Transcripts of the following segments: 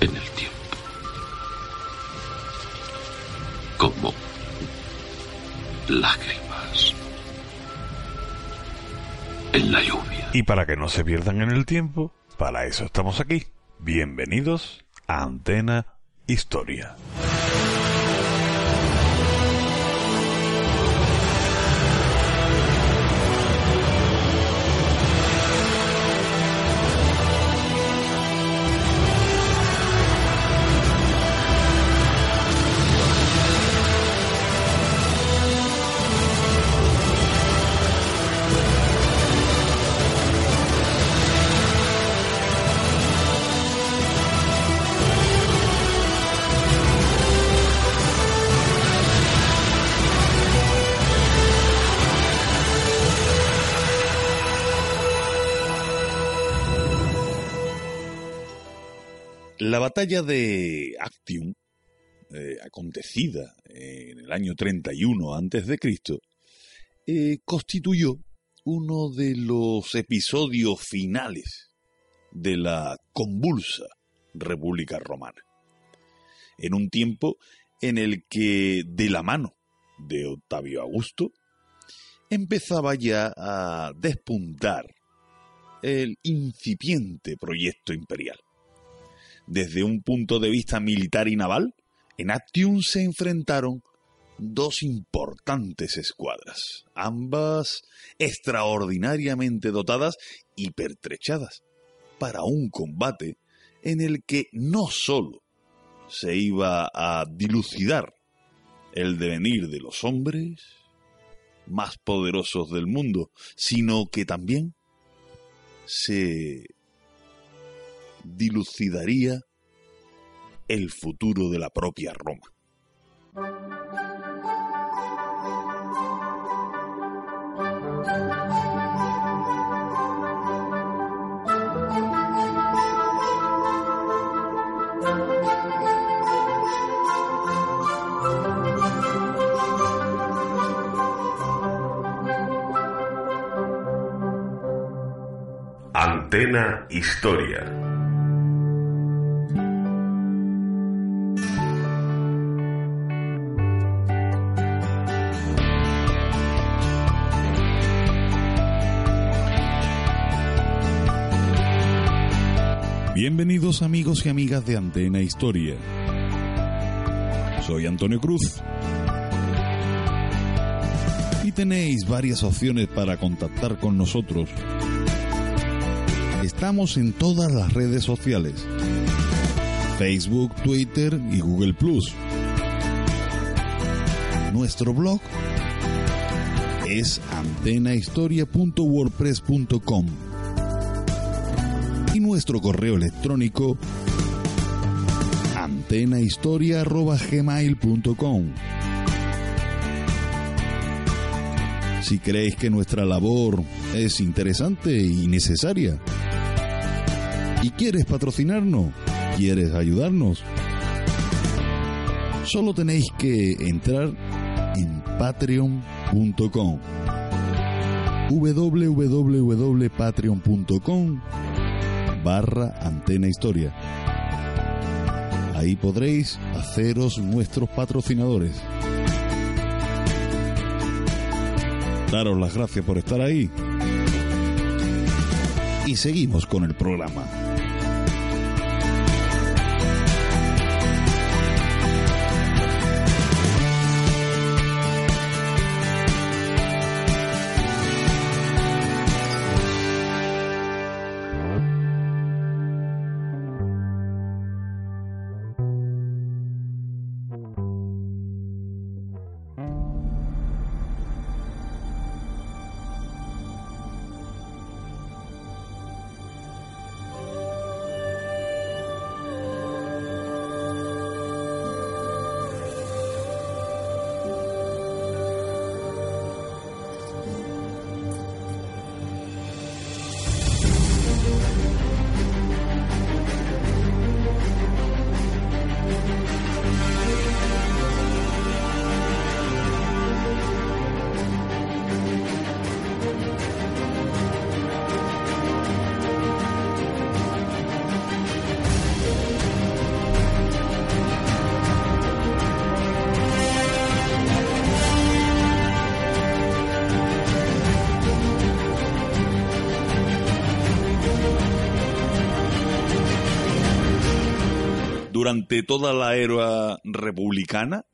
en el tiempo. Como lágrimas en la lluvia. Y para que no se pierdan en el tiempo, para eso estamos aquí. Bienvenidos a Antena Historia. La batalla de Actium, eh, acontecida en el año 31 a.C., eh, constituyó uno de los episodios finales de la convulsa República Romana. En un tiempo en el que, de la mano de Octavio Augusto, empezaba ya a despuntar el incipiente proyecto imperial desde un punto de vista militar y naval, en Actium se enfrentaron dos importantes escuadras, ambas extraordinariamente dotadas y pertrechadas, para un combate en el que no sólo se iba a dilucidar el devenir de los hombres más poderosos del mundo, sino que también se dilucidaría el futuro de la propia Roma. Antena Historia. Bienvenidos amigos y amigas de Antena Historia. Soy Antonio Cruz. Y tenéis varias opciones para contactar con nosotros. Estamos en todas las redes sociales. Facebook, Twitter y Google. Nuestro blog es antenahistoria.wordpress.com nuestro correo electrónico antenahistoria.gmail.com Si creéis que nuestra labor es interesante y necesaria y quieres patrocinarnos, quieres ayudarnos, solo tenéis que entrar en patreon.com www.patreon.com barra Antena Historia. Ahí podréis haceros nuestros patrocinadores. Daros las gracias por estar ahí. Y seguimos con el programa. Durante toda la era republicana,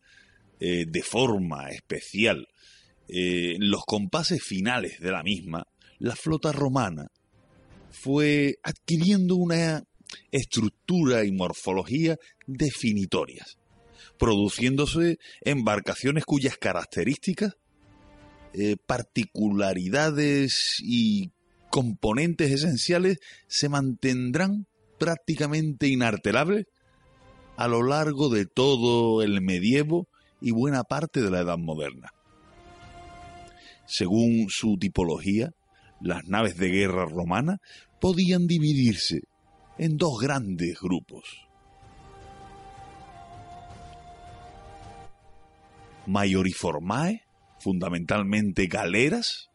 eh, de forma especial, eh, los compases finales de la misma, la flota romana fue adquiriendo una estructura y morfología definitorias, produciéndose embarcaciones cuyas características, eh, particularidades y componentes esenciales se mantendrán prácticamente inalterables a lo largo de todo el medievo y buena parte de la Edad Moderna. Según su tipología, las naves de guerra romanas podían dividirse en dos grandes grupos. Maioriformae, fundamentalmente galeras,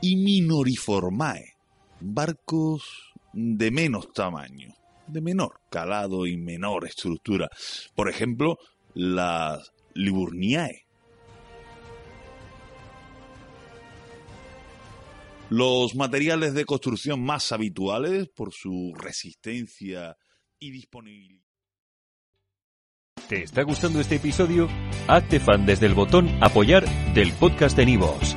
y minoriformae, barcos de menos tamaño, de menor calado y menor estructura. Por ejemplo, las Liburniae. Los materiales de construcción más habituales por su resistencia y disponibilidad. ¿Te está gustando este episodio? Hazte fan desde el botón Apoyar del podcast de Nivos.